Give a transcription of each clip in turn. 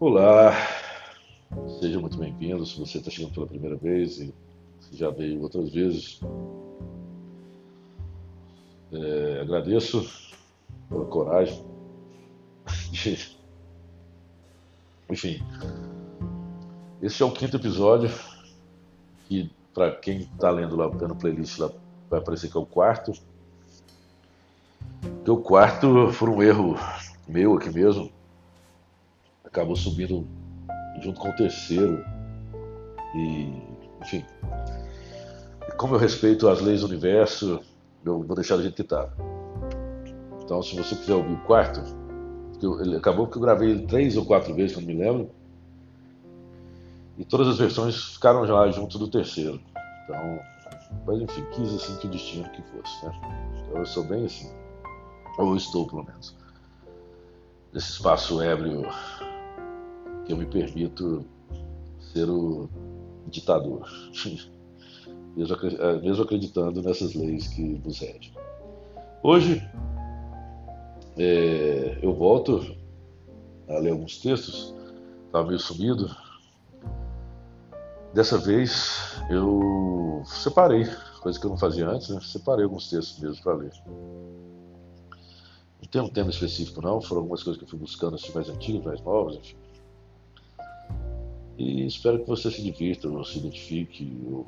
Olá, seja muito bem-vindo. Se você está chegando pela primeira vez e já veio outras vezes, é, agradeço pela coragem. De... Enfim, esse é o quinto episódio e para quem está lendo lá no playlist lá vai aparecer que é o quarto. Que o quarto foi um erro meu aqui mesmo acabou subindo junto com o terceiro. E, enfim, como eu respeito as leis do universo, eu vou deixar do jeito que está. Então, se você quiser ouvir o quarto, eu, ele acabou que eu gravei ele três ou quatro vezes, não me lembro. E todas as versões ficaram já junto do terceiro. Então, mas enfim, quis assim que o destino que fosse, né? Então, eu sou bem assim. Ou estou, pelo menos. Nesse espaço ébrio eu me permito ser o ditador, eh, mesmo acreditando nessas leis que nos regem. Hoje é, eu volto a ler alguns textos, estava meio sumido. Dessa vez eu separei, coisa que eu não fazia antes, né? separei alguns textos mesmo para ler. Não tem um tema específico não, foram algumas coisas que eu fui buscando assim, mais antigas, mais novas, enfim. E espero que você se divirta, ou se identifique, ou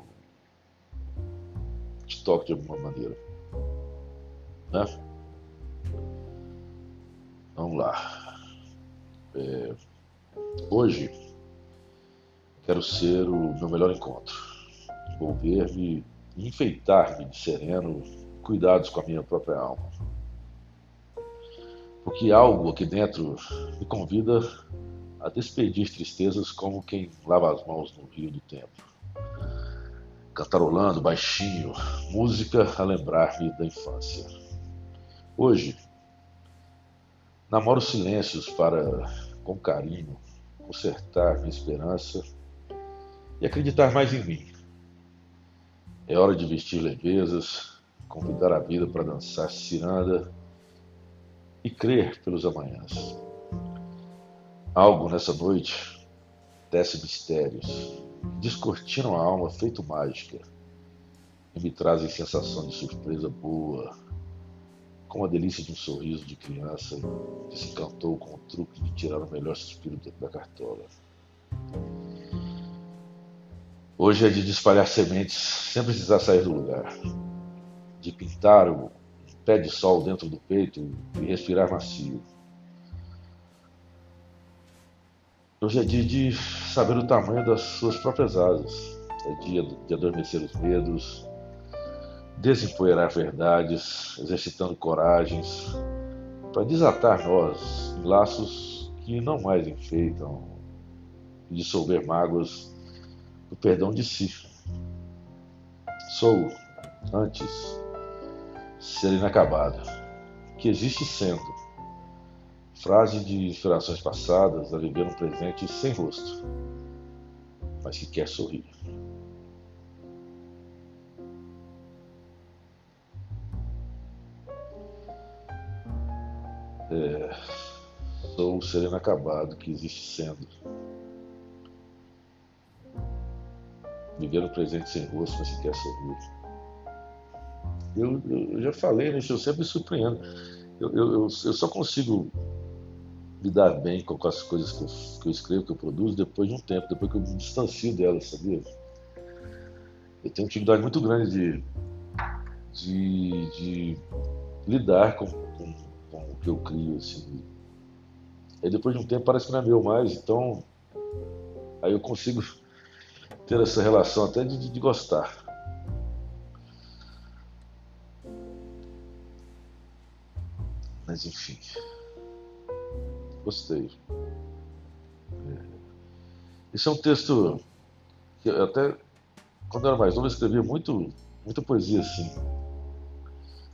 te toque de alguma maneira. Né? Vamos lá. É, hoje quero ser o meu melhor encontro. Envolver-me, enfeitar-me de sereno, cuidados com a minha própria alma. Porque algo aqui dentro me convida a despedir tristezas como quem lava as mãos no rio do tempo. Cantarolando baixinho, música a lembrar-me da infância. Hoje, namoro silêncios para, com carinho, consertar minha esperança e acreditar mais em mim. É hora de vestir levezas, convidar a vida para dançar ciranda e crer pelos amanhãs. Algo nessa noite tece mistérios, descortinam a alma feito mágica e me trazem sensação de surpresa boa, com a delícia de um sorriso de criança que se encantou com o truque de tirar o melhor suspiro da cartola. Hoje é de espalhar sementes sem precisar sair do lugar, de pintar o pé de sol dentro do peito e respirar macio Hoje é dia de saber o tamanho das suas próprias asas. É dia de adormecer os medos, desempoeirar verdades, exercitando coragens, para desatar nós em laços que não mais enfeitam e dissolver mágoas do perdão de si. Sou, antes, ser inacabado, que existe sendo Frase de inspirações passadas a viver um presente sem rosto, mas que quer sorrir. É, sou o ser inacabado que existe sendo. Viver um presente sem rosto, mas que quer sorrir. Eu, eu, já falei nisso, eu sempre me surpreendo. Eu, eu, eu, só consigo lidar bem com as coisas que eu, que eu, escrevo, que eu produzo, depois de um tempo, depois que eu me distancio delas, sabia? Eu tenho uma dificuldade muito grande de, de, de lidar com, com, com, o que eu crio, assim. Aí depois de um tempo parece que não é meu mais, então aí eu consigo ter essa relação até de, de gostar. Mas enfim. Gostei. É. Esse é um texto que até quando eu era mais novo eu escrevia muito, muita poesia assim.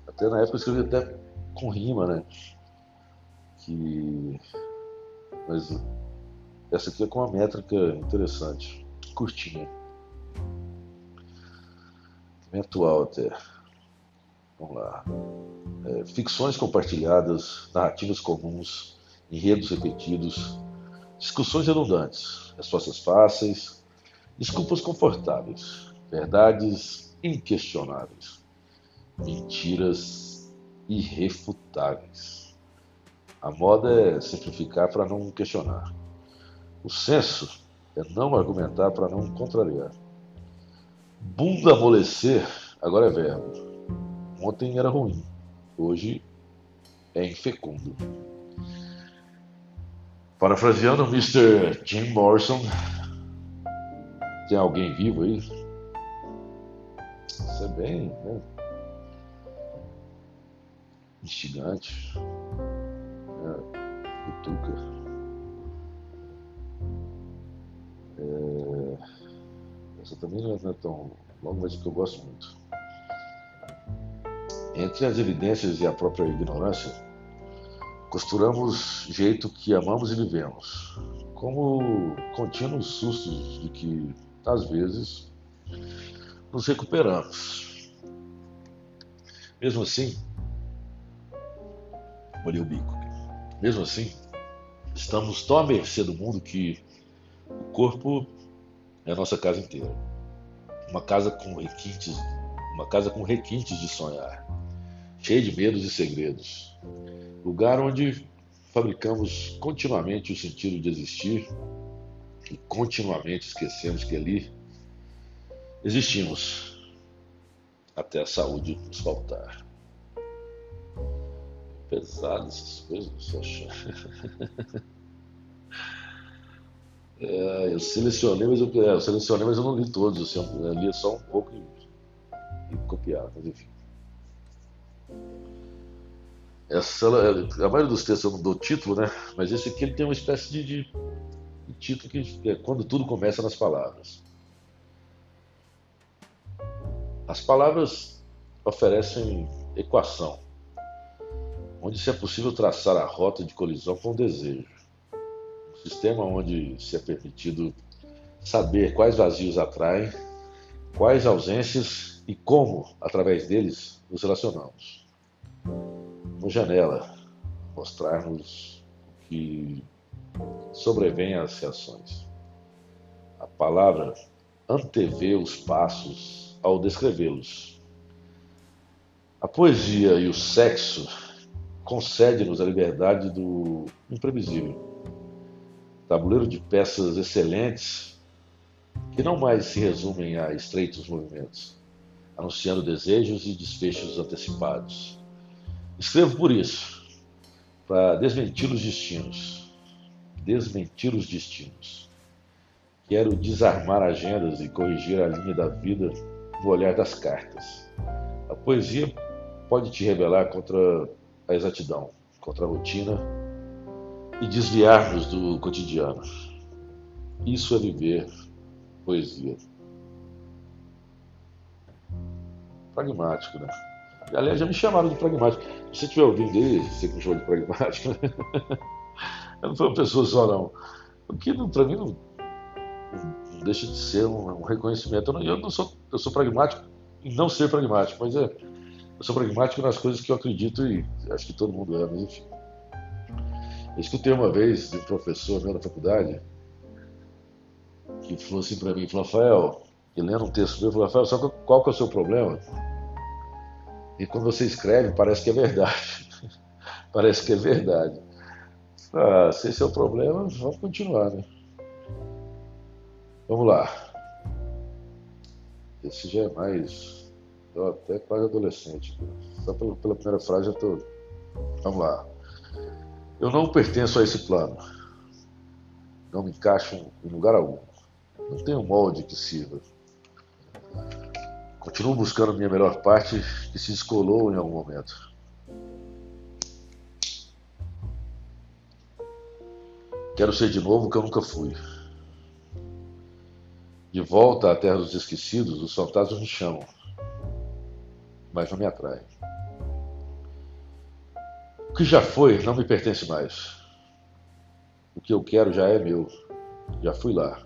Até na época eu escrevia até com rima, né? Que... Mas essa aqui é com uma métrica interessante, curtinha. Bem atual até. Vamos lá. É, ficções compartilhadas, narrativas comuns, enredos repetidos, discussões redundantes, respostas fáceis, desculpas confortáveis, verdades inquestionáveis, mentiras irrefutáveis. A moda é simplificar para não questionar. O senso é não argumentar para não contrariar. Bunda amolecer agora é verbo. Ontem era ruim, hoje é infecundo. Parafraseando Mr. Jim Morrison, tem alguém vivo aí? Isso é bem né? instigante. É, cutuca. É, essa também não é tão longa, mas que eu gosto muito. Entre as evidências e a própria ignorância, costuramos jeito que amamos e vivemos, como contínuos sustos de que, às vezes, nos recuperamos. Mesmo assim, molhei o bico. Mesmo assim, estamos tão à mercê do mundo que o corpo é a nossa casa inteira. Uma casa com requintes, uma casa com requintes de sonhar cheio de medos e segredos. Lugar onde fabricamos continuamente o sentido de existir e continuamente esquecemos que ali existimos até a saúde nos faltar. Pesado essas coisas, você acha? É, eu selecionei, mas eu, é, eu, selecionei, mas eu não li todos. Assim, eu li só um pouco e, e copiar, mas enfim. Essa, a maioria dos textos eu não dou título, né? Mas esse aqui ele tem uma espécie de, de, de título que é quando tudo começa nas palavras. As palavras oferecem equação, onde se é possível traçar a rota de colisão com o desejo. Um sistema onde se é permitido saber quais vazios atraem, quais ausências e como, através deles, nos relacionamos uma janela, mostrar-nos o que sobrevém às reações. A palavra antevê os passos ao descrevê-los. A poesia e o sexo concedem-nos a liberdade do imprevisível. Tabuleiro de peças excelentes que não mais se resumem a estreitos movimentos, anunciando desejos e desfechos antecipados Escrevo por isso, para desmentir os destinos. Desmentir os destinos. Quero desarmar agendas e corrigir a linha da vida no olhar das cartas. A poesia pode te rebelar contra a exatidão, contra a rotina e desviar-nos do cotidiano. Isso é viver poesia. Pragmático, né? Aliás, já me chamaram de pragmático. Se estiver ouvindo aí, você que me chamou de pragmático, eu não sou uma pessoa só, não. O que, para mim, não, não, deixa de ser um, um reconhecimento. Eu não, eu não, sou, eu sou pragmático em não ser pragmático, mas é, eu sou pragmático nas coisas que eu acredito e acho que todo mundo é, mas enfim. Eu escutei uma vez de um professor meu na faculdade que falou assim para mim, Rafael, e lendo um texto meu, falou, Rafael, sabe qual que é o seu problema? E quando você escreve, parece que é verdade. parece que é verdade. Ah, se esse é o problema, vamos continuar, né? Vamos lá. Esse já é mais. Eu até quase adolescente. Só pela, pela primeira frase já estou. Vamos lá. Eu não pertenço a esse plano. Não me encaixo em lugar algum. Não tenho molde que sirva. Continuo buscando minha melhor parte que se descolou em algum momento. Quero ser de novo o que eu nunca fui. De volta à terra dos esquecidos, os fantasmas me chamam, mas não me atraem. O que já foi não me pertence mais. O que eu quero já é meu. Já fui lá.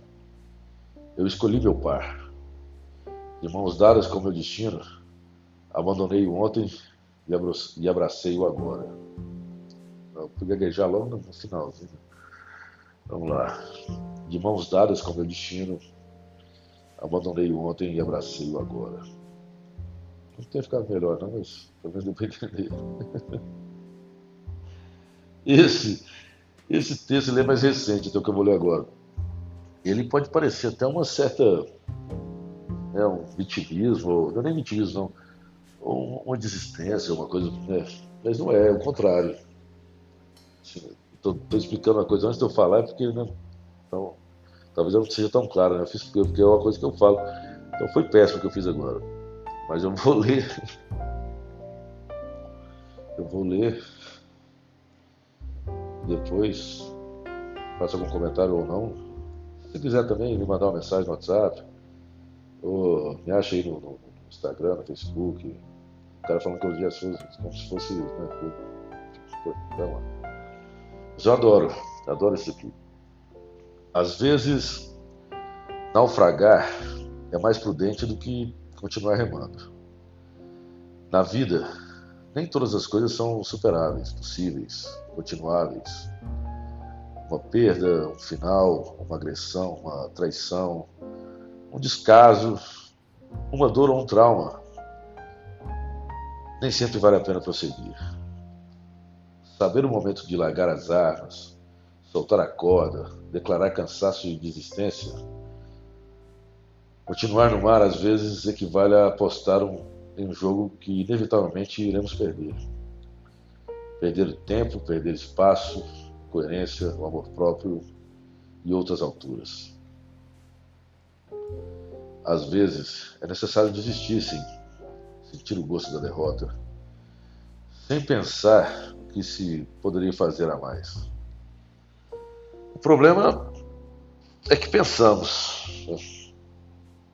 Eu escolhi meu par de mãos dadas com meu destino, abandonei o ontem e abracei o agora. Eu fui gaguejar logo no finalzinho. Vamos lá. De mãos dadas com meu destino, abandonei o ontem e abracei o agora. Não tem ficado melhor, não, mas pelo menos deu para entender. Esse, esse texto é mais recente, então que eu vou ler agora. Ele pode parecer até uma certa. Né, um vitimismo, não é nem vitimismo, não. Uma desistência, uma coisa. Né, mas não é, é o contrário. Estou explicando uma coisa antes de eu falar, é porque. Né, então, talvez eu não seja tão claro, né? Eu fiz porque é uma coisa que eu falo. Então foi péssimo o que eu fiz agora. Mas eu vou ler. Eu vou ler depois, faça algum comentário ou não. Se quiser também me mandar uma mensagem no WhatsApp, ou me acha aí no, no Instagram, no Facebook. O cara falando que eu dias como se fosse. Né, mas eu adoro, adoro isso aqui. Às vezes, naufragar é mais prudente do que continuar remando. Na vida, nem todas as coisas são superáveis, possíveis, continuáveis. Uma perda, um final, uma agressão, uma traição, um descaso, uma dor ou um trauma. Nem sempre vale a pena prosseguir. Saber o momento de largar as armas, soltar a corda, declarar cansaço e desistência. Continuar no mar às vezes equivale a apostar um em um jogo que inevitavelmente iremos perder. Perder tempo, perder espaço, coerência, o amor próprio e outras alturas. Às vezes é necessário desistir, sim, sentir o gosto da derrota, sem pensar o que se poderia fazer a mais. O problema é que pensamos.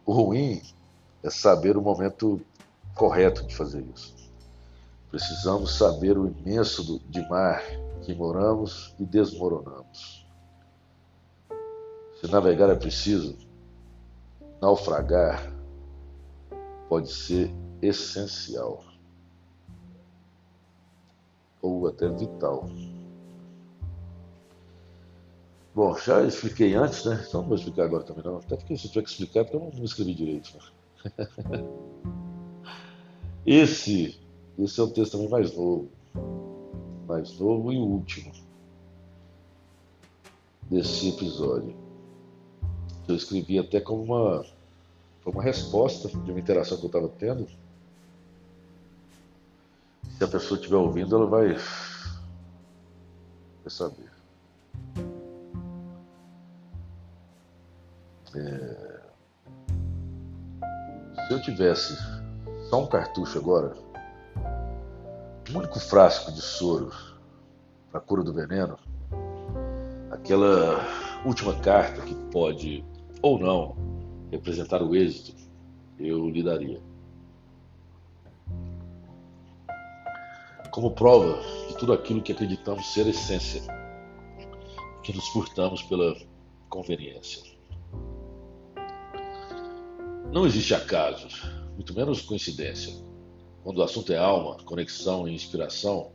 O ruim é saber o momento correto de fazer isso. Precisamos saber o imenso de mar que moramos e desmoronamos. Se navegar é preciso, naufragar pode ser essencial ou até vital. Bom, já expliquei antes, né? Então não vou explicar agora também não. Até porque se tiver que explicar, porque eu não escrevi direito. Né? Esse, esse é o texto também mais novo, mais novo e último desse episódio. Eu escrevi até como uma, uma resposta de uma interação que eu estava tendo. Se a pessoa estiver ouvindo, ela vai, vai saber. É, se eu tivesse só um cartucho agora. Um único frasco de soro para cura do veneno. Aquela última carta que pode ou não representar o êxito, eu lhe daria. Como prova de tudo aquilo que acreditamos ser essência, que nos furtamos pela conveniência. Não existe acaso muito menos coincidência. Quando o assunto é alma, conexão e inspiração,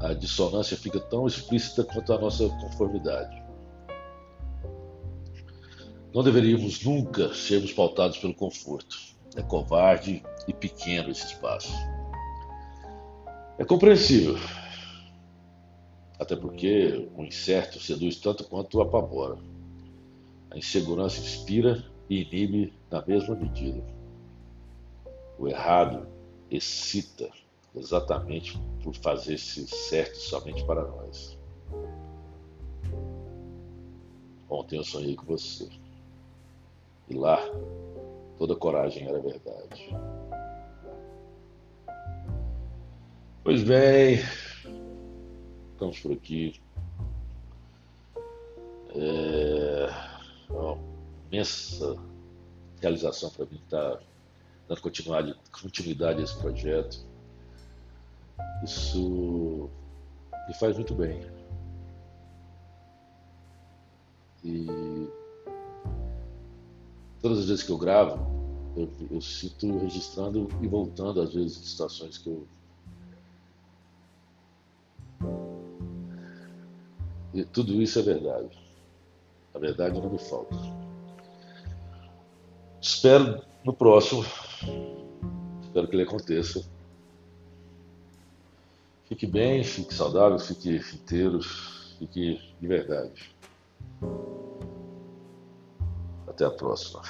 a dissonância fica tão explícita quanto a nossa conformidade. Não deveríamos nunca sermos pautados pelo conforto. É covarde e pequeno esse espaço. É compreensível. Até porque o incerto seduz tanto quanto apavora. A insegurança inspira e inibe na mesma medida. O errado excita exatamente por fazer-se certo somente para nós. Ontem eu sonhei com você. E lá, toda coragem era verdade. Pois bem, estamos por aqui. É uma imensa realização para mim estar dando continuidade, continuidade a esse projeto. Isso me faz muito bem. E todas as vezes que eu gravo, eu, eu sinto registrando e voltando, às vezes, situações que eu E tudo isso é verdade. A verdade não me falta. Espero no próximo. Espero que ele aconteça. Fique bem, fique saudável, fique inteiro, fique de verdade. Até a próxima.